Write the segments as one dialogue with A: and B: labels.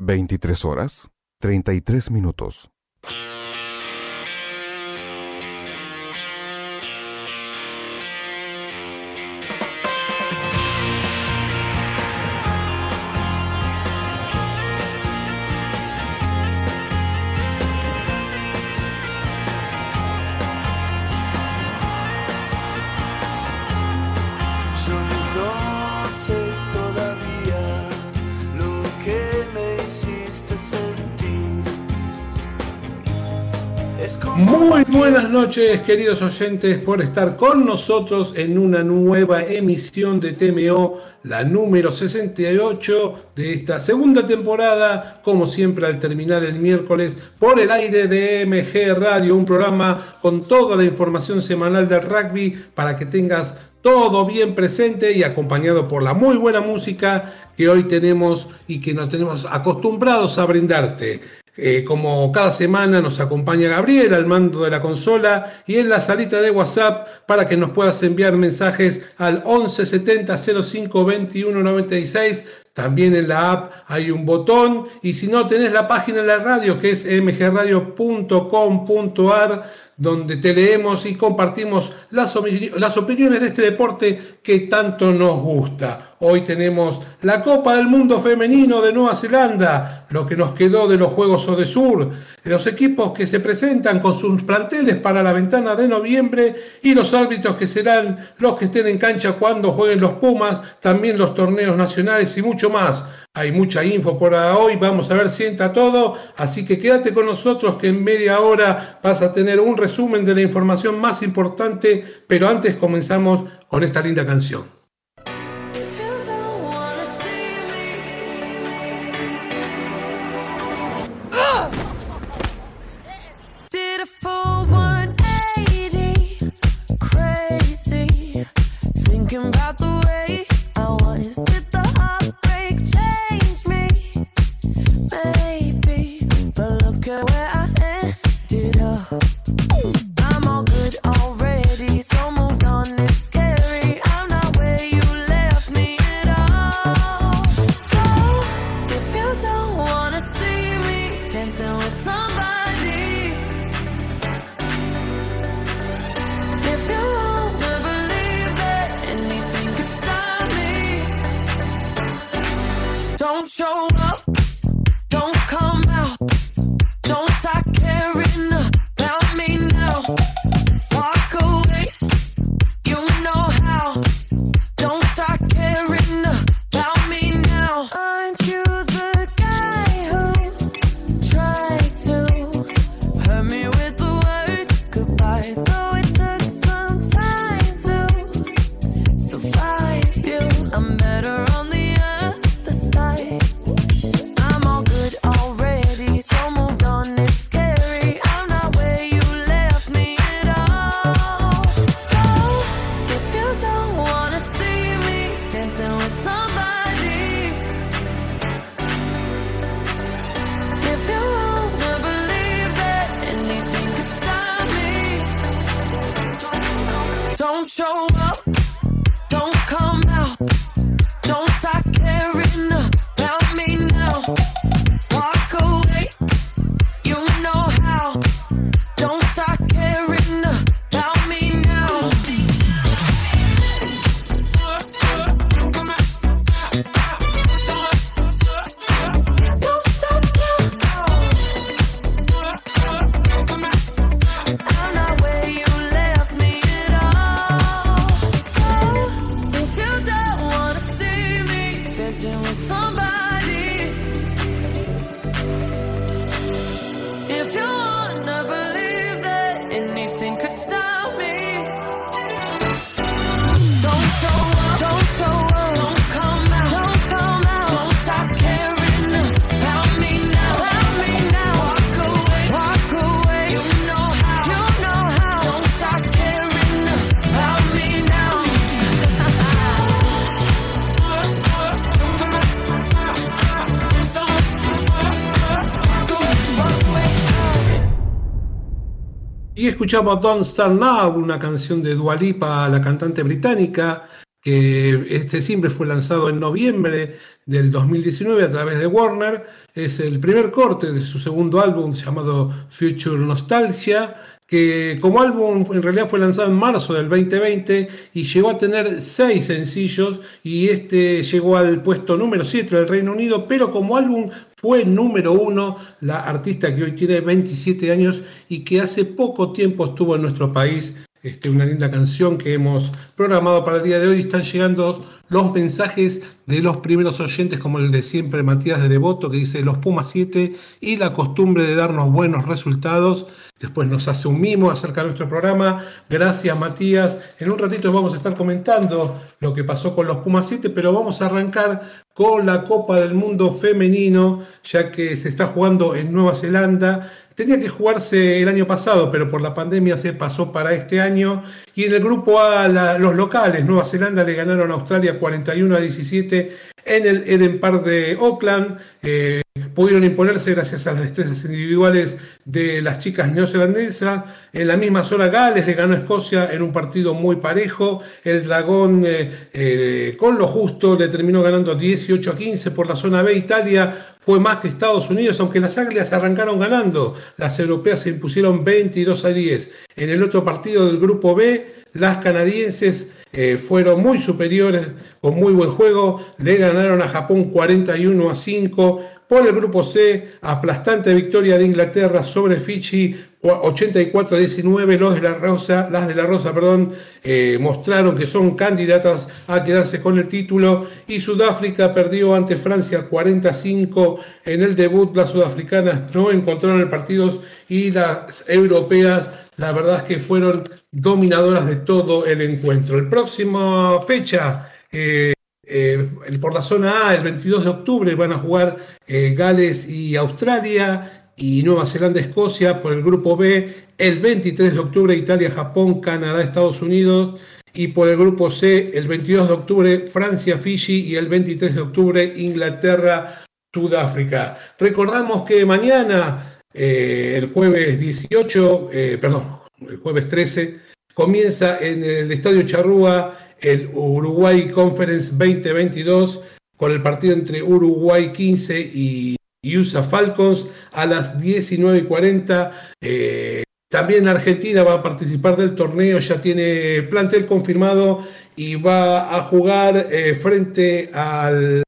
A: 23 horas, 33 minutos.
B: Muy buenas noches, queridos oyentes, por estar con nosotros en una nueva emisión de TMO, la número 68 de esta segunda temporada, como siempre al terminar el miércoles, por el aire de MG Radio, un programa con toda la información semanal del rugby para que tengas todo bien presente y acompañado por la muy buena música que hoy tenemos y que nos tenemos acostumbrados a brindarte. Eh, como cada semana nos acompaña Gabriel al mando de la consola y en la salita de WhatsApp para que nos puedas enviar mensajes al 1170 05 21 96. También en la app hay un botón y si no tenés la página de la radio que es mgradio.com.ar donde te leemos y compartimos las, las opiniones de este deporte que tanto nos gusta. Hoy tenemos la Copa del Mundo Femenino de Nueva Zelanda, lo que nos quedó de los Juegos Odesur, los equipos que se presentan con sus planteles para la ventana de noviembre y los árbitros que serán los que estén en cancha cuando jueguen los Pumas, también los torneos nacionales y mucho más. Hay mucha info por hoy, vamos a ver si entra todo, así que quédate con nosotros que en media hora vas a tener un resumen de la información más importante, pero antes comenzamos con esta linda canción. show me. show. Escuchamos Don't Start Now, una canción de Dualipa, la cantante británica, que este siempre fue lanzado en noviembre
C: del 2019 a través de Warner. Es el primer corte de su segundo álbum llamado Future Nostalgia, que como álbum en realidad fue lanzado en marzo del 2020 y llegó a tener seis sencillos y este llegó al puesto número 7 del Reino Unido, pero como álbum fue número uno la artista que hoy tiene 27 años y que hace poco tiempo estuvo en nuestro país este, una linda canción que hemos programado para el día de hoy. Están llegando los mensajes de los primeros oyentes, como el de siempre Matías de Devoto, que dice los Pumas 7 y la costumbre de darnos buenos resultados. Después nos hace un mimo acerca de nuestro programa. Gracias, Matías. En un ratito vamos a estar comentando lo que pasó con los Pumas 7, pero vamos a arrancar con la Copa del Mundo Femenino, ya que se está jugando en Nueva Zelanda tenía que jugarse el año pasado, pero por la pandemia se pasó para este año. Y en el grupo A, los locales, Nueva Zelanda le ganaron a Australia 41 a 17 en el Eden Park de Auckland. Eh, pudieron imponerse gracias a las destrezas individuales de las chicas neozelandesas. En la misma zona Gales le ganó Escocia en un partido muy parejo. El Dragón eh, eh, con lo justo le terminó ganando 18 a 15 por la zona B. Italia fue más que Estados Unidos, aunque las Águilas arrancaron ganando. Las europeas se impusieron 22 a 10. En el otro partido del grupo B, las canadienses eh, fueron muy superiores, con muy buen juego, le ganaron a Japón 41 a 5. Por el grupo C, aplastante victoria de Inglaterra sobre Fiji 84 a 19. Los de la Rosa, las de la Rosa perdón, eh, mostraron que son candidatas a quedarse con el título. Y Sudáfrica perdió ante Francia 45 en el debut. Las sudafricanas no encontraron el partido y las europeas, la verdad es que fueron dominadoras de todo el encuentro. El próximo fecha, eh, eh, por la zona A, el 22 de octubre, van a jugar eh, Gales y Australia y Nueva Zelanda, Escocia. Por el grupo B, el 23 de octubre, Italia, Japón, Canadá, Estados Unidos. Y por el grupo C, el 22 de octubre, Francia, Fiji y el 23 de octubre, Inglaterra, Sudáfrica. Recordamos que mañana, el jueves 18, perdón, el jueves 13, comienza en el Estadio Charrúa el Uruguay Conference 2022 con el partido entre Uruguay 15 y USA Falcons a las 19.40. Eh, también Argentina va a participar del torneo, ya tiene plantel confirmado y va a jugar eh, frente al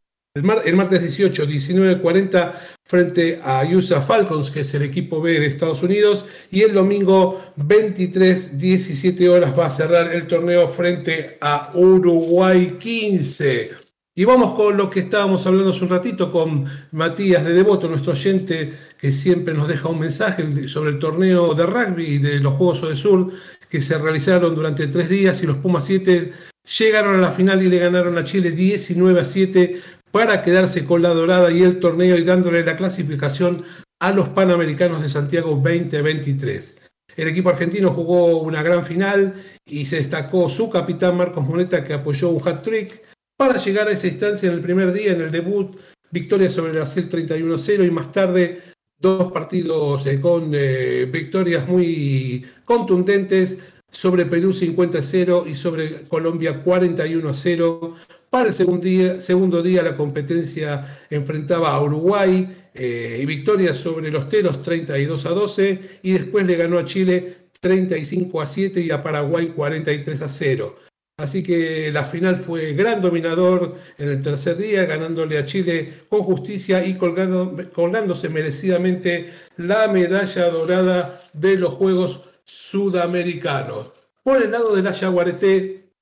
C: el, martes 18, 19.40 frente a USA Falcons, que es el equipo B de Estados Unidos, y el domingo 23, 17 horas va a cerrar el torneo frente a Uruguay 15. Y vamos con lo que estábamos hablando hace un ratito con Matías de Devoto, nuestro oyente que siempre nos deja un mensaje sobre el torneo de rugby de los Juegos de Sur que se realizaron durante tres días y los Pumas 7 llegaron a la final y le ganaron a Chile 19 a 7 para quedarse con la dorada y el torneo y dándole la clasificación a los Panamericanos de Santiago 2023. El equipo argentino jugó una gran final y se destacó su capitán Marcos Moneta que apoyó un hat-trick para llegar a esa instancia en el primer día, en el debut, victoria sobre Brasil 31-0 y más tarde dos partidos eh, con eh, victorias muy contundentes sobre Perú 50-0 y sobre Colombia 41-0. Para el segundo día, segundo día la competencia enfrentaba a Uruguay eh, y victoria sobre los Teros 32 a 12 y después le ganó a Chile 35 a 7 y a Paraguay 43 a 0. Así que la final fue gran dominador en el tercer día, ganándole a Chile con justicia y colgándose merecidamente la medalla dorada de los Juegos Sudamericanos. Por el lado de la Yaguareté,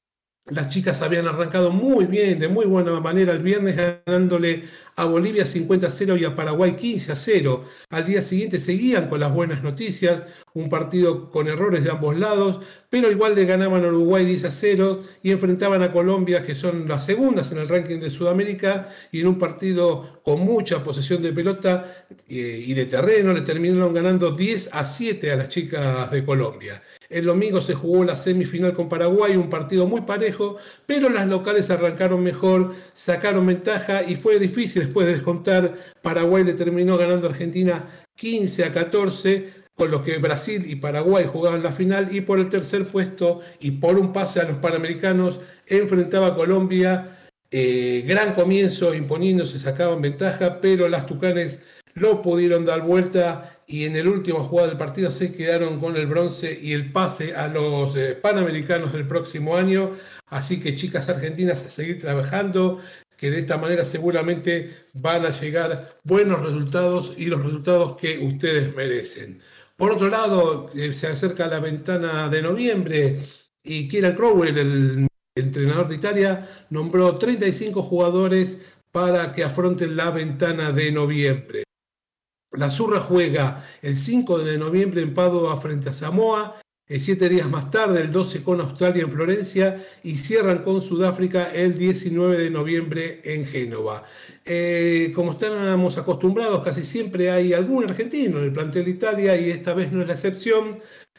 C: las chicas habían arrancado muy bien, de muy buena manera el viernes, ganándole a Bolivia 50 a 0 y a Paraguay 15 a 0. Al día siguiente seguían con las buenas noticias, un partido con errores de ambos lados, pero igual le ganaban a Uruguay 10 a 0 y enfrentaban a Colombia, que son las segundas en el ranking de Sudamérica, y en un partido con mucha posesión de pelota eh, y de terreno le terminaron ganando 10 a 7 a las chicas de Colombia. El domingo se jugó la semifinal con Paraguay, un partido muy parejo, pero las locales arrancaron mejor, sacaron ventaja y fue difícil después de descontar. Paraguay le terminó ganando a Argentina 15 a 14, con lo que Brasil y Paraguay jugaban la final y por el tercer puesto y por un pase a los Panamericanos enfrentaba a Colombia Eh, gran comienzo imponiéndose, sacaban ventaja, pero las Tucanes lo pudieron dar vuelta y en el último jugada del partido se quedaron con el bronce y el pase a los eh, Panamericanos del próximo año. Así que chicas argentinas a seguir trabajando, que de esta manera seguramente van a llegar buenos resultados y los resultados que ustedes merecen. Por otro lado, eh, se acerca la ventana de noviembre y Kieran Crowell, el entrenador de Italia, nombró 35 jugadores para que afronten la ventana de noviembre. La Zurra juega el 5 de noviembre en Padua frente a Samoa, siete días más tarde, el 12 con Australia en Florencia y cierran con Sudáfrica el 19 de noviembre en Génova. Eh, como estamos acostumbrados, casi siempre hay algún argentino en el plantel Italia y esta vez no es la excepción,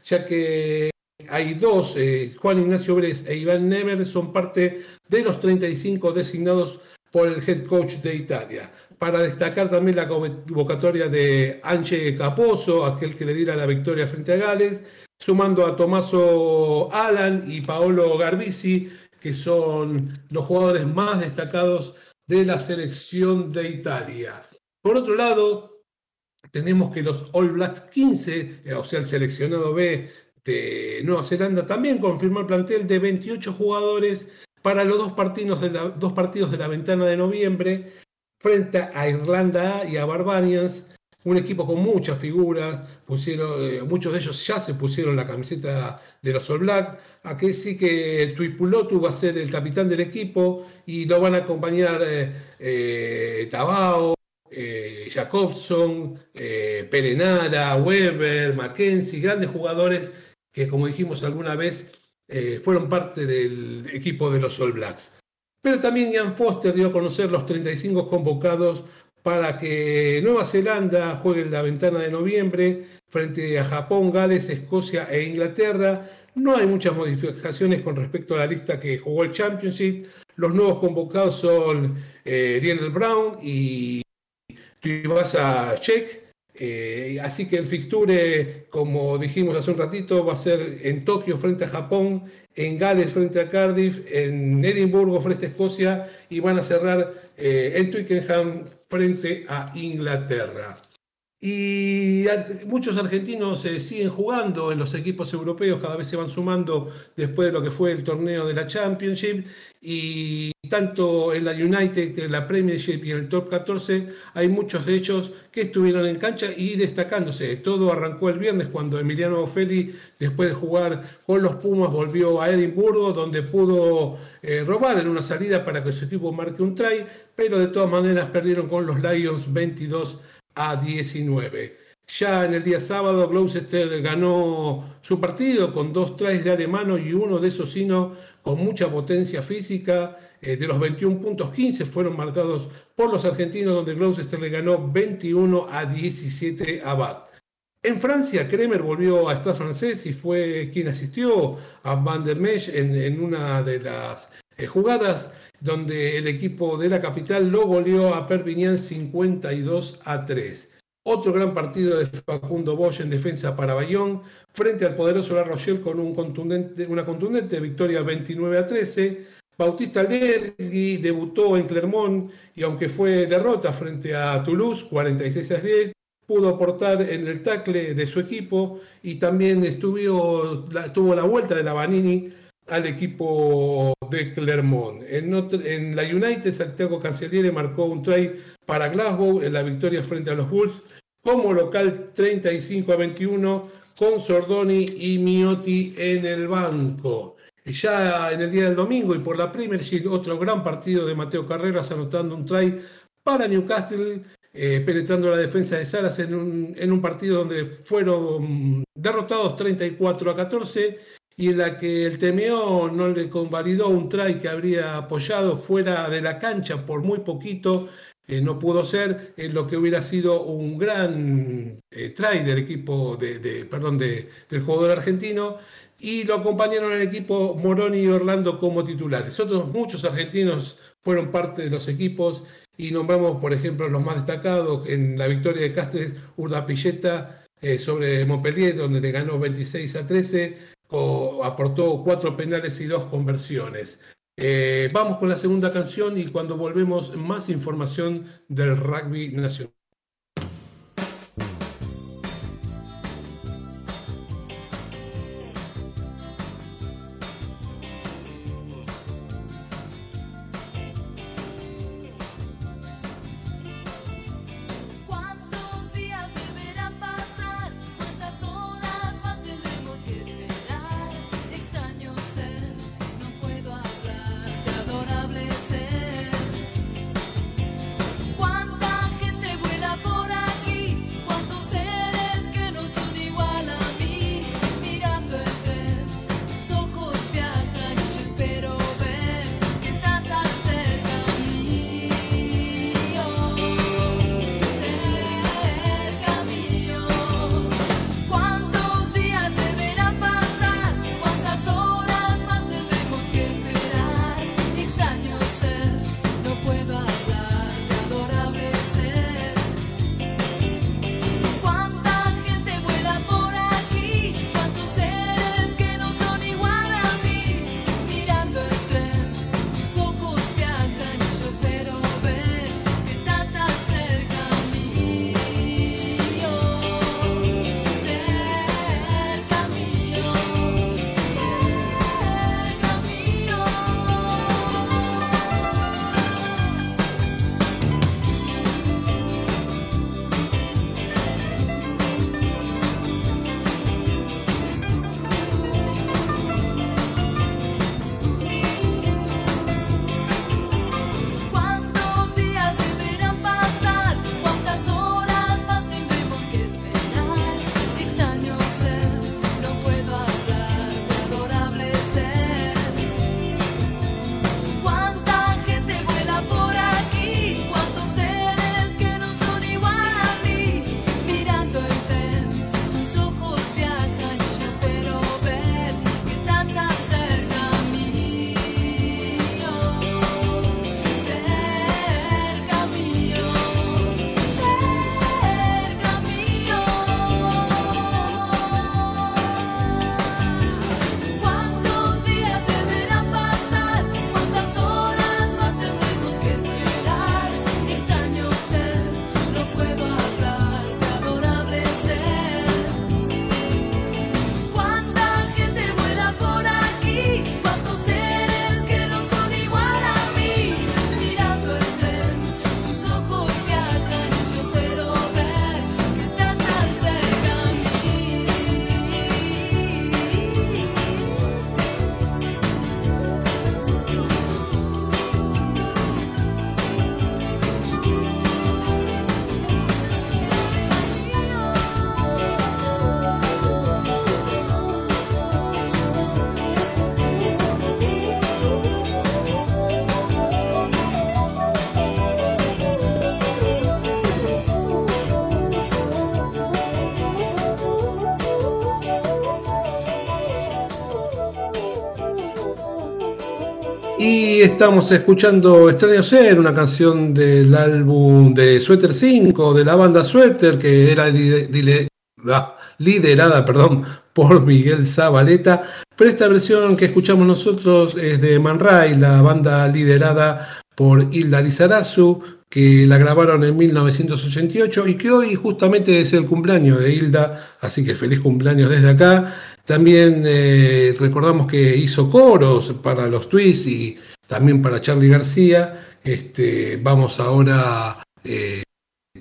C: ya que hay dos, eh, Juan Ignacio Bres e Iván Nemer, son parte de los 35 designados por el head coach de Italia. Para destacar también la convocatoria de Anche Caposo, aquel que le diera la victoria frente a Gales, sumando a Tommaso Alan y Paolo Garbisi, que son los jugadores más destacados de la selección de Italia. Por otro lado, tenemos que los All Blacks 15, eh, o sea, el seleccionado B de Nueva Zelanda, también confirmó el plantel de 28 jugadores para los dos partidos de la, dos partidos de la ventana de noviembre frente a Irlanda y a Barbarians, un equipo con muchas figuras, pusieron, eh, muchos de ellos ya se pusieron la camiseta de los All Blacks. Aquí sí que Tuipulotu va a ser el capitán del equipo y lo van a acompañar eh, eh, Tabao, Jacobson, Perenara, Weber, Mackenzie, grandes jugadores que como dijimos alguna vez fueron parte del equipo de los All Blacks. Pero también Ian Foster dio a conocer los 35 convocados para que Nueva Zelanda juegue en la ventana de noviembre frente a Japón, Gales, Escocia e Inglaterra. No hay muchas modificaciones con respecto a la lista que jugó el Championship. Los nuevos convocados son eh, Lionel Brown y Tuivasa Check. Eh, así que el fixture, como dijimos hace un ratito, va a ser en Tokio frente a Japón, en Gales frente a Cardiff, en Edimburgo frente a Escocia y van a cerrar eh, en Twickenham frente a Inglaterra. Y muchos argentinos se siguen jugando en los equipos europeos, cada vez se van sumando después de lo que fue el torneo de la Championship. Y tanto en la United, en la Premiership y en el Top 14, hay muchos de ellos que estuvieron en cancha y destacándose. Todo arrancó el viernes cuando Emiliano Feli, después de jugar con los Pumas, volvió a Edimburgo, donde pudo eh, robar en una salida para que su equipo marque un try, pero de todas maneras perdieron con los Lions 22 a 19. Ya en el día sábado, Gloucester ganó su partido con dos tries de alemano y uno de Socino con mucha potencia física. Eh, de los 21 puntos, 15 fueron marcados por los argentinos, donde Gloucester le ganó 21 a 17 a Bath. En Francia, Kremer volvió a estar francés y fue quien asistió a Van der Mesch en, una de las eh, jugadas donde el equipo de la capital lo goleó a Perpignan 52 a 3. Otro gran partido de Facundo Bosch en defensa para Bayón, frente al poderoso La Rochelle con una contundente victoria 29 a 13. Bautista Aldergui debutó en Clermont y aunque fue derrota frente a Toulouse 46 a 10, pudo aportar en el tackle de su equipo y también estuvo, tuvo la vuelta de la Vanini al equipo de Clermont. En, la United, Santiago Cancelliere marcó un try para Glasgow en la victoria frente a los Bulls como local 35 a 21 con Sordoni y Miotti en el banco. Ya en el día del domingo y por la Premier League, otro gran partido de Mateo Carreras anotando un try para Newcastle, eh, penetrando la defensa de Salas en un, en un partido donde fueron derrotados 34 a 14 y en la que el TMO no le convalidó un try que habría apoyado fuera de la cancha por muy poquito, eh, no pudo ser en lo que hubiera sido un gran eh, try del equipo de, perdón, del jugador argentino y lo acompañaron el equipo Moroni y Orlando como titulares. Otros muchos argentinos fueron parte de los equipos y nombramos, por ejemplo, los más destacados en la victoria de Castres, Urda Pilleta eh, sobre Montpellier, donde le ganó 26 a 13, aportó cuatro penales y dos conversiones.
D: Eh, vamos con la segunda canción y cuando volvemos más información del rugby nacional. Estamos escuchando Extraño Ser, una canción del álbum de Sweater 5, de la banda Sweater, que era liderada perdón, por Miguel Zabaleta. Pero esta versión que escuchamos nosotros es de Man Ray, la banda liderada por Hilda Lizarazu, que la grabaron en 1988 y que hoy justamente es el cumpleaños de Hilda, así que feliz cumpleaños desde acá. También eh, recordamos que hizo coros para los twists y también para Charlie García. Este, vamos ahora eh,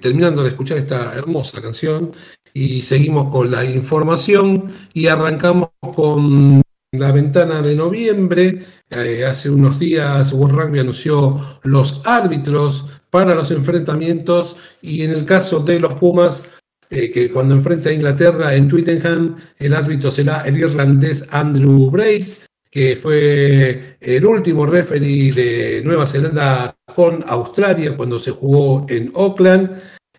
D: terminando de escuchar esta hermosa canción y seguimos con la información y arrancamos con la ventana de noviembre. Eh, hace unos días World Rugby anunció los árbitros para los enfrentamientos y en el caso de los Pumas eh, que cuando enfrenta a Inglaterra en Twittenham, el árbitro será el irlandés Andrew Brace, que fue el último referee de Nueva Zelanda con Australia cuando se jugó en Auckland.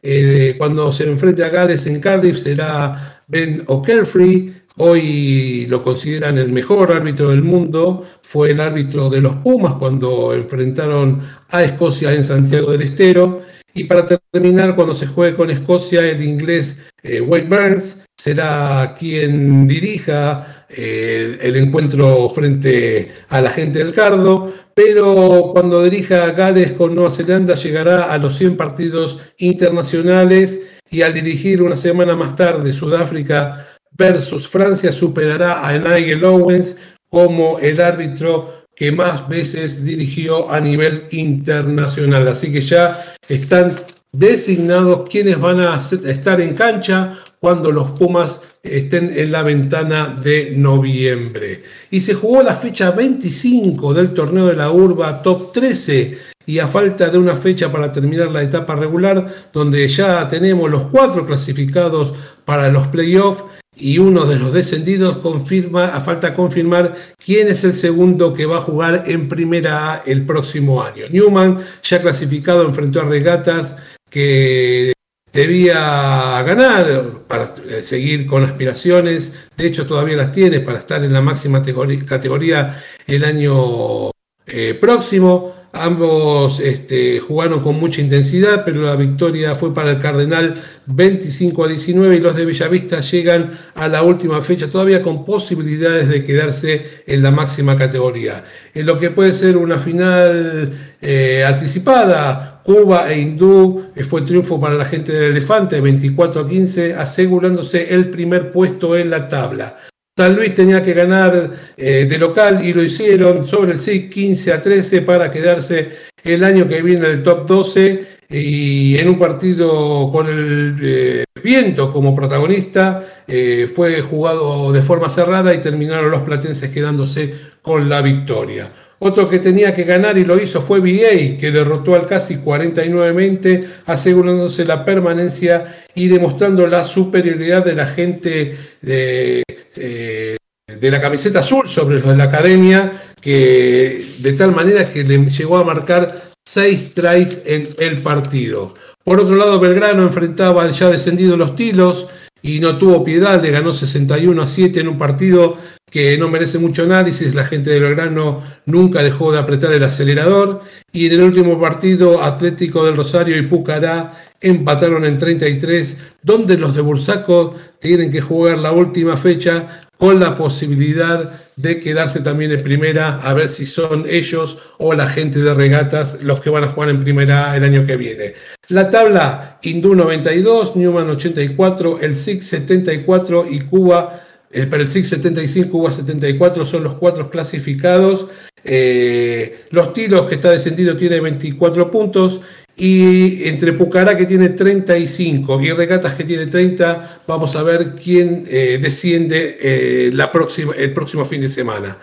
D: Eh, cuando se enfrente a Gales en Cardiff será Ben O'Kerfree. Hoy lo consideran el mejor árbitro del mundo. Fue el árbitro de los Pumas cuando enfrentaron a Escocia en Santiago del Estero. Y para terminar, cuando se juegue con Escocia, el inglés eh, Wade Burns será quien dirija
C: eh, el encuentro frente a la gente del Cardo, pero cuando dirija Gales con Nueva Zelanda llegará a los 100 partidos internacionales. Y al dirigir una semana más tarde Sudáfrica versus Francia superará a Nigel Owens como el árbitro que más veces dirigió a nivel internacional. Así que ya están designados quienes van a estar en cancha cuando los Pumas estén en la ventana de noviembre. Y se jugó la fecha 25 del torneo de la Urba Top 13 y a falta de una fecha para terminar la etapa regular, donde ya tenemos los cuatro clasificados para los playoffs y uno de los descendidos confirma, a falta confirmar quién es el segundo que va a jugar en primera A el próximo año. Newman, ya clasificado, enfrentó a Regatas que debía ganar para eh, seguir con aspiraciones, de hecho todavía las tiene para estar en la máxima categoría el año eh, próximo. Ambos este, jugaron con mucha intensidad, pero la victoria fue para el Cardenal 25 a 19 y los de Bellavista llegan a la última fecha todavía con posibilidades de quedarse en la máxima categoría. En lo que puede ser una final eh, anticipada, Cuba e Hindú, eh, fue triunfo para la gente del Elefante 24 a 15, asegurándose el primer puesto en la tabla. San Luis tenía que ganar eh, de local y lo hicieron sobre el SIC 15 a 13 para quedarse el año que viene en el top 12 y en un partido con el eh, viento como protagonista eh, fue jugado de forma cerrada y terminaron los platenses quedándose con la victoria. Otro que tenía que ganar y lo hizo fue VA, que derrotó al casi 49 asegurándose la permanencia y demostrando la superioridad de la gente de, eh, de la camiseta azul sobre los de la academia, que de tal manera que le llegó a marcar seis tries en el partido. Por otro lado, Belgrano enfrentaba al ya descendido Los Tilos y no tuvo piedad, le ganó 61 a 7 en un partido que no merece mucho análisis, la gente de Belgrano nunca dejó de apretar el acelerador y en el último partido Atlético del Rosario y Pucará empataron en 33, donde los de Bursaco tienen que jugar la última fecha con la posibilidad de quedarse también en primera, a ver si son ellos o la gente de regatas los que van a jugar en primera el año que viene. La tabla, Hindú 92, Newman 84, el SIG 74 y Cuba eh, para el SIG 75, Cuba 74 son los cuatro clasificados. Eh, los Tilos, que está descendido, tiene 24 puntos. Y entre Pucará, que tiene 35, y Regatas, que tiene 30, vamos a ver quién eh, desciende la próxima, el próximo fin de semana.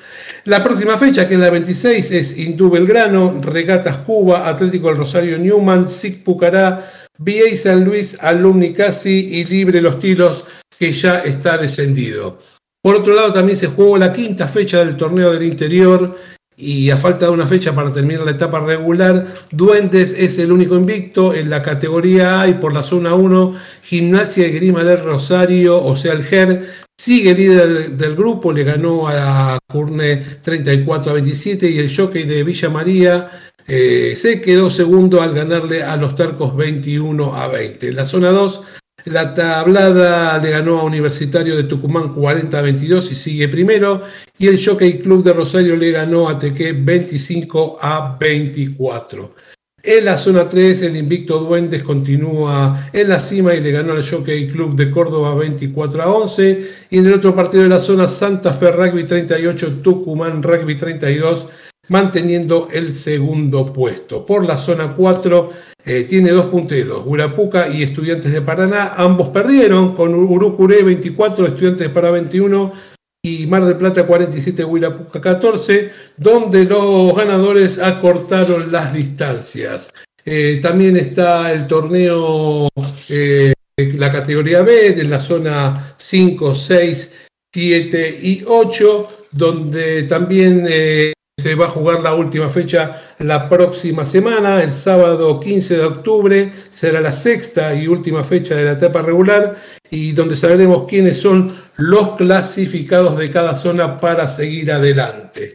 C: La próxima fecha, que es la 26, es Hindú Belgrano, Regatas Cuba, Atlético del Rosario Newman, SIG Pucará, VA San Luis, Alumni Casi y Libre Los Tilos que ya está descendido. Por otro lado, también se jugó la quinta fecha del torneo del interior y a falta de una fecha para terminar la etapa regular, Duendes es el único invicto en la categoría A y por la zona 1, Gimnasia y Grima del Rosario, o sea, el GER, sigue líder del grupo, le ganó a Curne 34 a 27 y el jockey de Villa María eh, se quedó segundo al ganarle a los Tarcos 21 a 20. En la zona 2, la tablada le ganó a Universitario de Tucumán 40 a 22 y sigue primero. Y el Jockey Club de Rosario le ganó a Teque 25 a 24. En la zona 3, el invicto Duendes continúa en la cima y le ganó al Jockey Club de Córdoba 24 a 11. Y en el otro partido de la zona, Santa Fe Rugby 38, Tucumán Rugby 32 manteniendo el segundo puesto. Por la zona 4 eh, tiene dos punteros, Huirapuca y Estudiantes de Paraná, ambos perdieron con Urucuré 24, Estudiantes de Paraná 21 y Mar del Plata 47, Huirapuca 14, donde los ganadores acortaron las distancias. Eh, también está el torneo, eh, la categoría B, de la zona 5, 6, 7 y 8, donde también se va a jugar la última fecha la próxima semana, el sábado 15 de octubre, será la sexta y última fecha de la etapa regular y donde sabremos quiénes son los clasificados de cada zona para seguir adelante.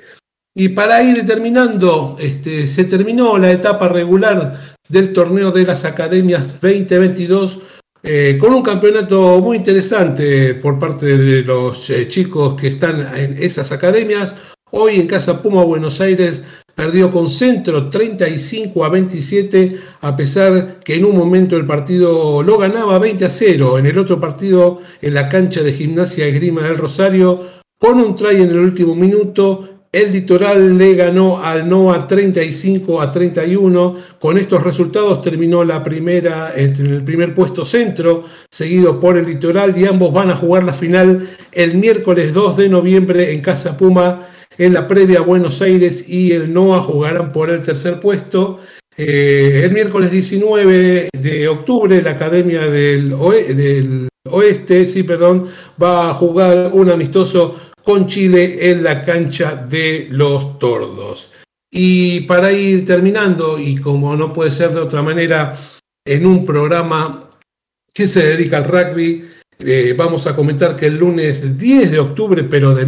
C: Y para ir terminando, este, se terminó la etapa regular del torneo de las Academias 2022 eh, con un campeonato muy interesante por parte de los eh, chicos que están en esas academias. Hoy en Casa Puma Buenos Aires perdió con centro 35 a 27, a pesar que en un momento el partido lo ganaba 20 a 0. En el otro partido, en la cancha de gimnasia y grima del Rosario, con un try en el último minuto, el Litoral le ganó al NOA 35 a 31. Con estos resultados terminó la primera en el primer puesto centro, seguido por el Litoral y ambos van a jugar la final el miércoles 2 de noviembre en Casa Puma en la previa Buenos Aires y el NOA jugarán por el tercer puesto. Eh, el miércoles 19 de octubre la Academia del, Oeste sí, perdón, va a jugar un amistoso con Chile en la cancha de los Tordos. Y para ir terminando, y como no puede ser de otra manera, en un programa que se dedica al rugby, eh, vamos a comentar que el lunes 10 de octubre, pero de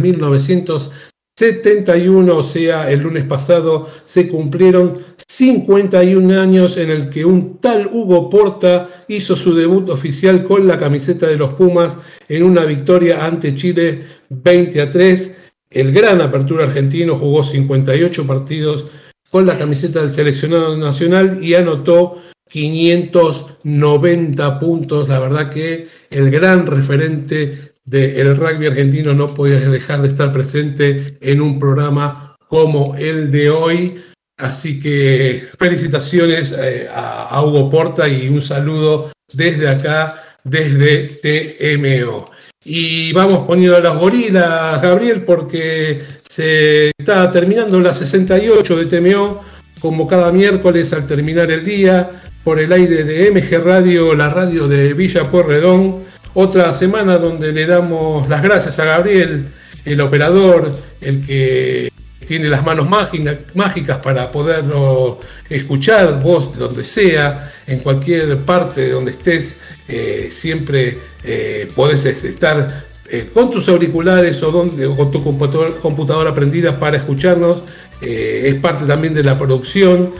C: 1971, o sea, el lunes pasado, se cumplieron 51 años en el que un tal Hugo Porta hizo su debut oficial con la camiseta de los Pumas en una victoria ante Chile 20 a 3. El gran apertura argentino jugó 58 partidos con la camiseta del seleccionado nacional y anotó 590 puntos. La verdad que el gran referente del rugby argentino no podía dejar de estar presente en un programa como el de hoy. Así que felicitaciones eh, a, Hugo Porta y un saludo desde acá, desde TMO. Y vamos poniendo las gorilas, Gabriel, porque se está terminando la 68 de TMO, como cada miércoles al terminar el día, por el aire de MG Radio, la radio de Villa Pueyrredón. Otra semana donde le damos las gracias a Gabriel, el operador, el que tiene las manos mágicas para poderlo escuchar, vos donde sea, en cualquier parte de donde estés, eh, siempre eh, podés estar eh, con tus auriculares o, donde, con tu computadora prendida para escucharnos. es parte también de la producción.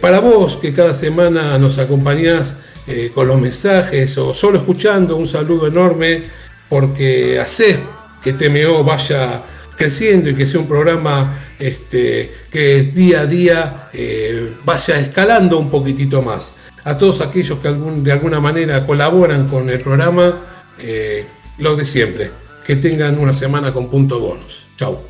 C: para vos que cada semana nos acompañás con los mensajes o solo escuchando, un saludo enorme porque haces que TMO vaya creciendo y que sea un programa este, que día a día eh, vaya escalando un poquitito más. A todos aquellos que de alguna manera colaboran con el programa, eh, lo de siempre. Que tengan una semana con punto bonus. Chau.